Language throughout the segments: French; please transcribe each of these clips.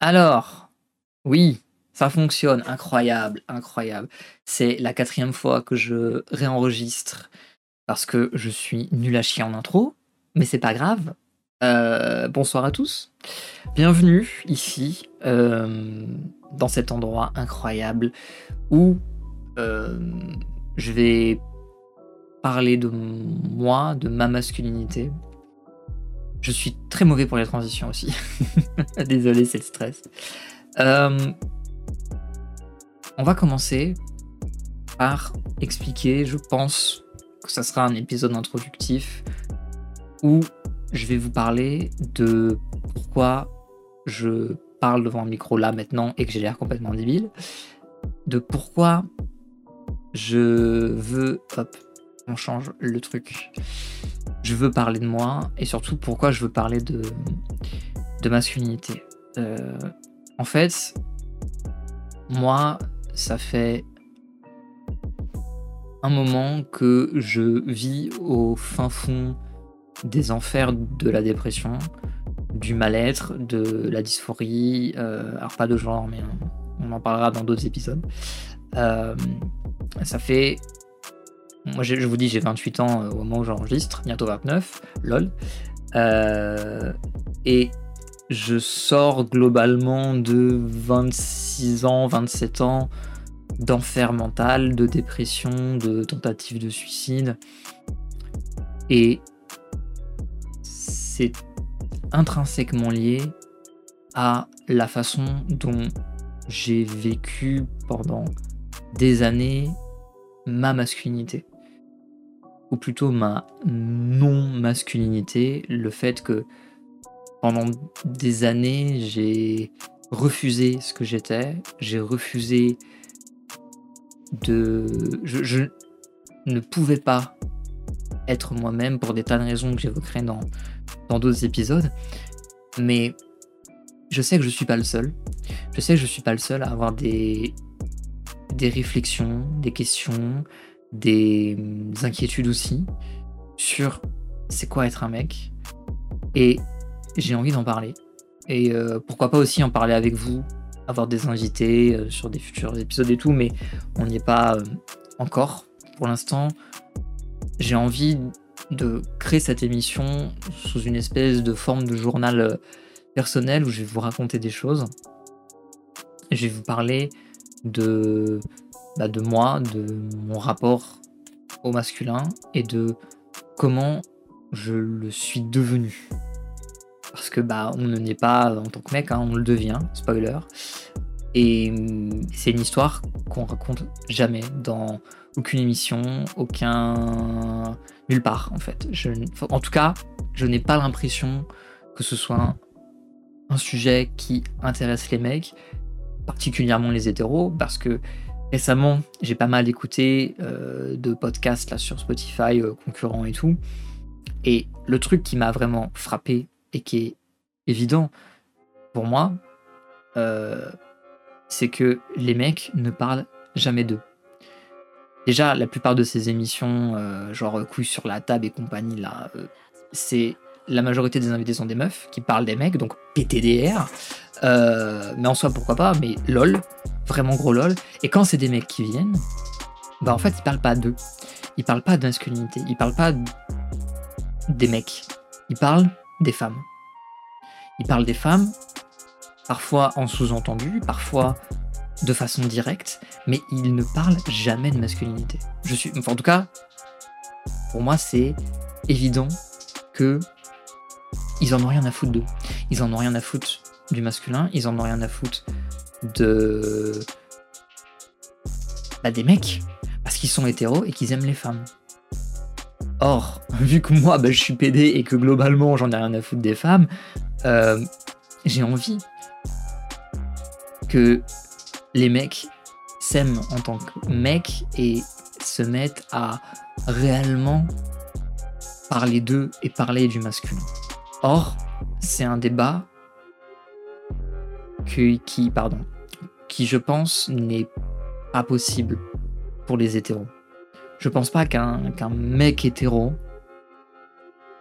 Alors, oui, ça fonctionne, incroyable, incroyable. C'est la quatrième fois que je réenregistre parce que je suis nul à chier en intro, mais c'est pas grave. Euh, bonsoir à tous, bienvenue ici, euh, dans cet endroit incroyable où euh, je vais parler de moi, de ma masculinité. Je suis très mauvais pour les transitions aussi. Désolé, c'est le stress. Euh, on va commencer par expliquer, je pense que ça sera un épisode introductif où je vais vous parler de pourquoi je parle devant un micro là maintenant et que j'ai l'air complètement débile, de pourquoi je veux... Hop, on change le truc. Je veux parler de moi et surtout pourquoi je veux parler de, de masculinité. Euh, en fait, moi, ça fait un moment que je vis au fin fond des enfers de la dépression, du mal-être, de la dysphorie, euh, alors pas de genre, mais on, en parlera dans d'autres épisodes. Euh, ça fait moi, je, vous dis, j'ai 28 ans euh, au moment où j'enregistre, bientôt 29, lol. Euh, et je sors globalement de 26 ans, 27 ans d'enfer mental, de dépression, de tentative de suicide. Et c'est intrinsèquement lié à la façon dont j'ai vécu pendant des années ma masculinité ou plutôt ma non-masculinité, le fait que pendant des années, j'ai refusé ce que j'étais, j'ai refusé de... Je, ne pouvais pas être moi-même pour des tas de raisons que j'évoquerai dans dans d'autres épisodes, mais je sais que je suis pas le seul. Je sais que je suis pas le seul à avoir des des réflexions, des questions, des inquiétudes aussi sur c'est quoi être un mec. Et j'ai envie d'en parler. Et euh, pourquoi pas aussi en parler avec vous, avoir des invités euh, sur des futurs épisodes et tout, mais on n'y est pas euh, encore pour l'instant. J'ai envie de créer cette émission sous une espèce de forme de journal personnel où je vais vous raconter des choses. Je vais vous parler de bah, de moi, de mon rapport au masculin et de comment je le suis devenu. Parce que bah on ne naît pas en tant que mec, hein, on le devient, spoiler. Et c'est une histoire qu'on raconte jamais dans aucune émission, aucun nulle part en fait. En tout cas, je n'ai pas l'impression que ce soit un sujet qui intéresse les mecs, particulièrement les hétéros, parce que Récemment, j'ai pas mal écouté euh, de podcasts là, sur Spotify, euh, concurrents et tout. Et le truc qui m'a vraiment frappé et qui est évident pour moi, euh, c'est que les mecs ne parlent jamais d'eux. Déjà, la plupart de ces émissions, genre couilles sur la table et compagnie, là, c'est la majorité des invités sont des meufs qui parlent des mecs, donc PTDR. Mais en soi, pourquoi pas, mais lol, vraiment gros lol. Et quand c'est des mecs qui viennent, bah en fait, ils parlent pas d'eux. Ils parlent pas de masculinité. Ils parlent pas des mecs. Ils parlent des femmes. Ils parlent des femmes, parfois en sous-entendu, parfois de façon directe, mais ils ne parlent jamais de masculinité. Je suis, enfin, en tout cas, pour moi, c'est évident que ils en ont rien à foutre d'eux. Ils en ont rien à foutre du masculin, ils en ont rien à foutre de. Bah, des mecs. Parce qu'ils sont hétéros et qu'ils aiment les femmes. Or, vu que moi, bah, je suis PD et que globalement, j'en ai rien à foutre des femmes, euh, j'ai envie que les mecs s'aiment en tant que mecs et se mettent à réellement parler d'eux et parler du masculin. Or, c'est un débat qui, pardon, qui je pense n'est pas possible pour les hétéros. Je pense pas qu'un mec hétéro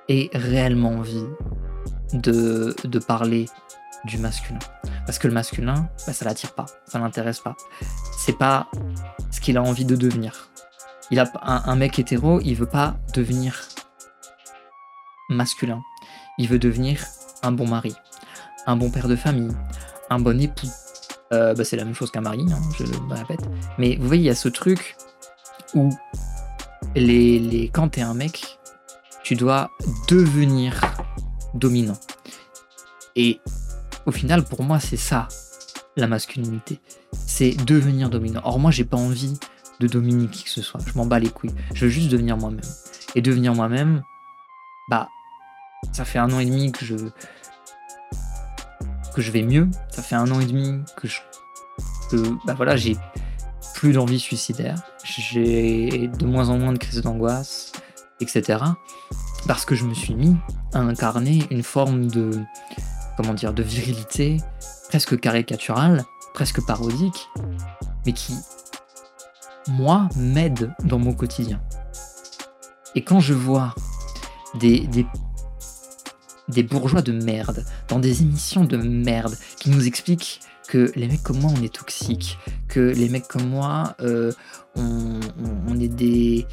ait réellement envie de, de parler du masculin. Parce que le masculin, bah, ça l'attire pas, ça l'intéresse pas. C'est pas ce qu'il a envie de devenir. Il a un, mec hétéro, il veut pas devenir masculin. Il veut devenir un bon mari, un bon père de famille, un bon époux. Euh, bah, c'est la même chose qu'un mari, hein, je me répète. Mais vous voyez, il y a ce truc où les, les, quand t'es un mec, tu dois devenir dominant. Et au final, pour moi, c'est ça, la masculinité. C'est devenir dominant. Or, moi, j'ai pas envie de dominer qui que ce soit. Je m'en bats les couilles. Je veux juste devenir moi-même. Et devenir moi-même, bah, ça fait un an et demi que je que je vais mieux. Ça fait un an et demi que je bah voilà, j'ai plus d'envie suicidaire. J'ai de moins en moins de crises d'angoisse, etc. Parce que je me suis mis à incarner une forme de comment dire de virilité presque caricaturale, presque parodique, mais qui moi, m'aide dans mon quotidien. Et quand je vois des, des, bourgeois de merde, dans des émissions de merde, qui nous expliquent que les mecs comme moi, on est toxiques, que les mecs comme moi, euh, on, est des...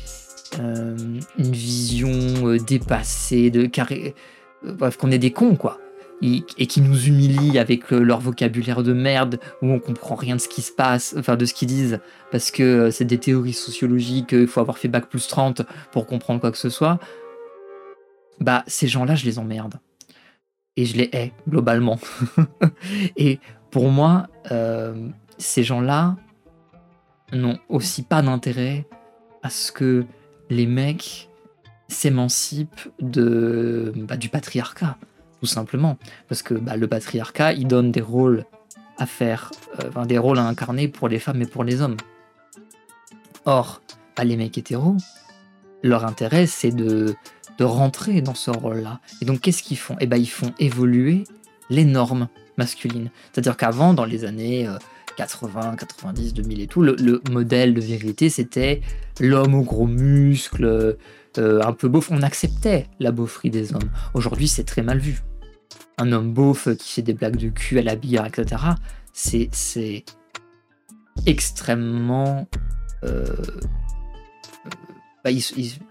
Euh, une vision euh, dépassée, de carré... Bref, qu'on est des cons, quoi et qui nous humilient avec leur vocabulaire de merde où on comprend rien de ce qui se passe, enfin de ce qu'ils disent, parce que c'est des théories sociologiques, il faut avoir fait bac plus 30 pour comprendre quoi que ce soit, bah ces gens-là, je les emmerde. Et je les hais, globalement. et pour moi, euh, ces gens-là n'ont aussi pas d'intérêt à ce que les mecs s'émancipent de, bah, du patriarcat simplement. Parce que bah, le patriarcat, il donne des rôles à faire, euh, des rôles à incarner pour les femmes et pour les hommes. Or, bah, les mecs hétéros, leur intérêt, c'est de, de rentrer dans ce rôle-là. Et donc, qu'est-ce qu'ils font? Eh ben, ils font évoluer les normes masculines. C'est-à-dire qu'avant, dans les années 80, 90, 2000 et tout, le, modèle de vérité, c'était l'homme aux gros muscles, euh, un peu beauf. On acceptait la beaufrie des hommes. Aujourd'hui, c'est très mal vu un homme beauf qui fait des blagues de cul à la bière, etc. C'est extrêmement. Euh, bah,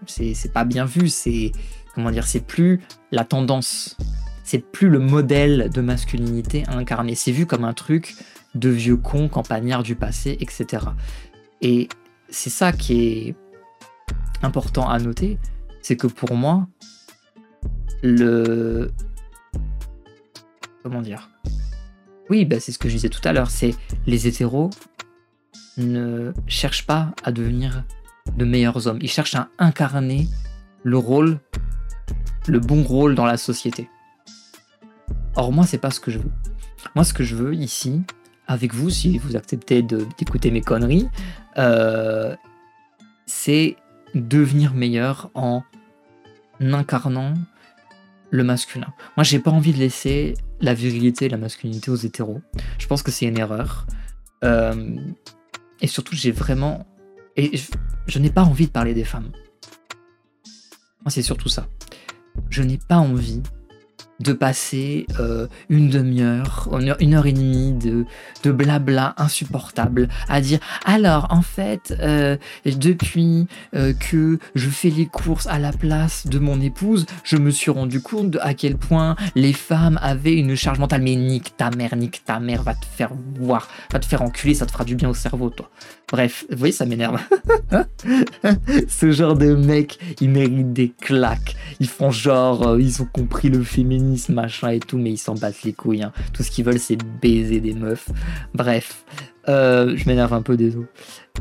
c'est pas bien vu. C'est comment dire C'est plus la tendance. C'est plus le modèle de masculinité à incarner. C'est vu comme un truc de vieux con, campagnard du passé, etc. Et c'est ça qui est important à noter, c'est que pour moi, le, comment dire? Oui, bah, c'est ce que je disais tout à l'heure, c'est les hétéros ne cherchent pas à devenir de meilleurs hommes, ils cherchent à incarner le rôle, le bon rôle dans la société. Or moi, c'est pas ce que je veux. Moi, ce que je veux ici, avec vous, si vous acceptez d'écouter mes conneries, euh, c'est devenir meilleur en incarnant le masculin. Moi, j'ai pas envie de laisser la virilité et la masculinité aux hétéros. Je pense que c'est une erreur. Euh, et surtout, j'ai vraiment. Et je n'ai pas envie de parler des femmes. C'est surtout ça. Je n'ai pas envie de passer euh, une demi-heure, une heure et demie de, de blabla insupportable à dire alors en fait euh, depuis euh, que je fais les courses à la place de mon épouse, je me suis rendu compte à quel point les femmes avaient une charge mentale. Mais nique ta mère, nique ta mère, va te faire voir, va te faire enculer, ça te fera du bien au cerveau toi. Bref, vous voyez, ça m'énerve. Ce genre de mec, ils méritent des claques. Ils font genre, ils ont compris le féminisme machin et tout, mais ils s'en battent les couilles. Hein. Tout ce qu'ils veulent, c'est baiser des meufs. Bref, euh, je m'énerve un peu, désolé.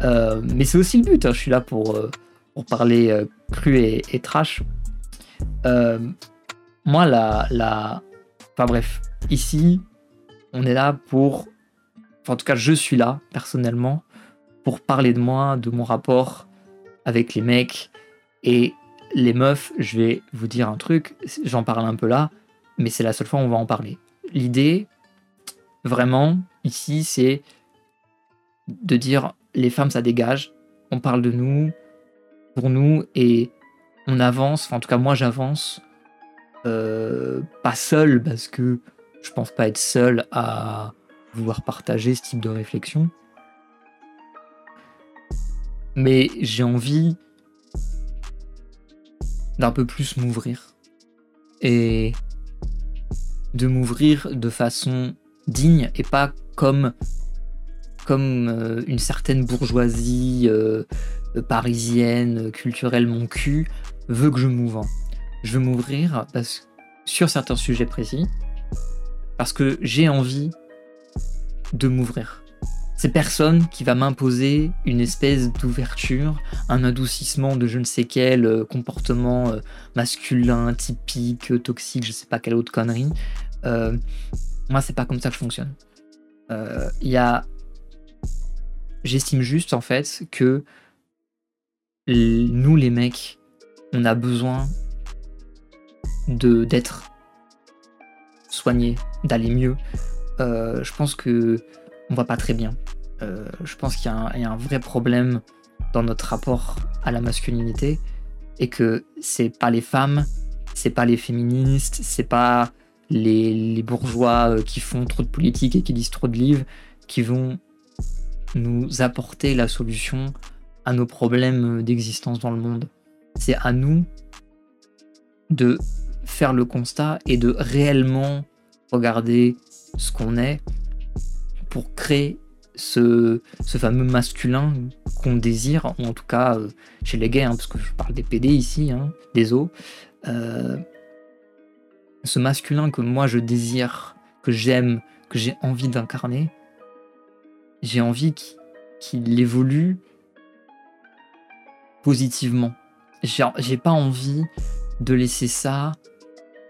Euh, mais c'est aussi le but, hein. je suis là pour, euh, pour parler cru et, trash. moi, la, la. Enfin bref, ici, on est là pour. En tout cas, je suis là, personnellement, pour parler de moi, de mon rapport avec les mecs. Et les meufs, je vais vous dire un truc, j'en parle un peu là, mais c'est la seule fois où on va en parler. L'idée, vraiment, ici, c'est de dire les femmes, ça dégage, on parle de nous, pour nous, et on avance, enfin, en tout cas, moi, j'avance, euh, pas seul, parce que je pense pas être seul à vouloir partager ce type de réflexion. Mais j'ai envie d'un peu plus m'ouvrir. Et de m'ouvrir de façon digne et pas comme, comme euh, une certaine bourgeoisie euh, parisienne, culturelle, mon cul, veut que je m'ouvre. Je veux m'ouvrir sur certains sujets précis parce que j'ai envie de m'ouvrir. C'est personne qui va m'imposer une espèce d'ouverture, un adoucissement de je ne sais quel euh, comportement euh, masculin, typique, euh, toxique, je sais pas quelle autre connerie. moi, c'est pas comme ça que je fonctionne. Il y a. J'estime juste en fait que nous les mecs, on a besoin de d'être soignés, d'aller mieux. je pense que on va pas très bien. Euh, je pense qu'il y, a un vrai problème dans notre rapport à la masculinité et que c'est pas les femmes, c'est pas les féministes, c'est pas les, bourgeois euh, qui font trop de politique et qui lisent trop de livres qui vont nous apporter la solution à nos problèmes d'existence dans le monde. C'est à nous de faire le constat et de réellement regarder ce qu'on est pour créer ce, fameux masculin qu'on désire, en tout cas euh, chez les gays, hein, parce que je parle des PD ici, hein, des os, euh, ce masculin que moi je désire, que j'aime, que j'ai envie d'incarner, j'ai envie qu'il évolue positivement. J'ai pas envie de laisser ça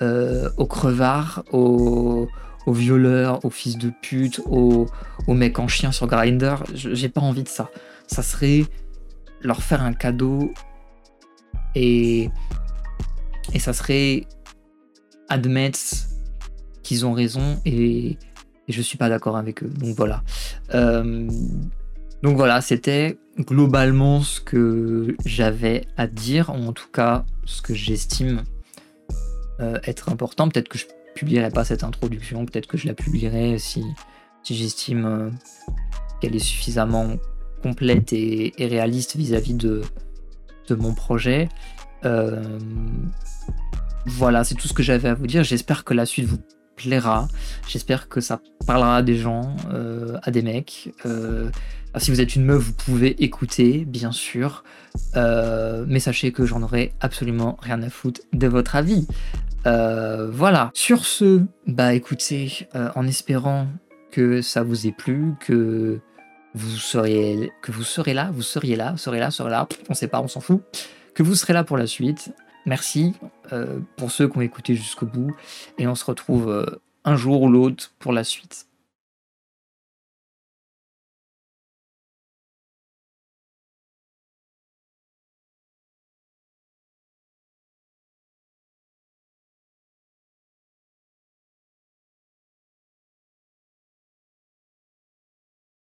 euh, au crevard, au, aux violeurs, aux fils de pute, aux, mecs en chien sur Grindr. J'ai pas envie de ça. Ça serait leur faire un cadeau et, et ça serait admettre qu'ils ont raison et, je suis pas d'accord avec eux. Donc voilà. Euh, donc voilà, c'était globalement ce que j'avais à dire, ou en tout cas ce que j'estime euh, être important. Peut-être que je publierai pas cette introduction, peut-être que je la publierai si, j'estime euh, qu'elle est suffisamment complète et, réaliste vis-à-vis de, de mon projet. Euh, voilà, c'est tout ce que j'avais à vous dire. J'espère que la suite vous plaira. J'espère que ça parlera à des gens, euh, à des mecs. si vous êtes une meuf, vous pouvez écouter, bien sûr. mais sachez que j'en aurai absolument rien à foutre de votre avis. Euh, voilà. Sur ce, bah écoutez, euh, en espérant que ça vous ait plu, que vous seriez, que vous serez là, vous seriez là, serez là, serez là, on sait pas, on s'en fout, que vous serez là pour la suite. Merci euh, pour ceux qui ont écouté jusqu'au bout et on se retrouve un jour ou l'autre pour la suite.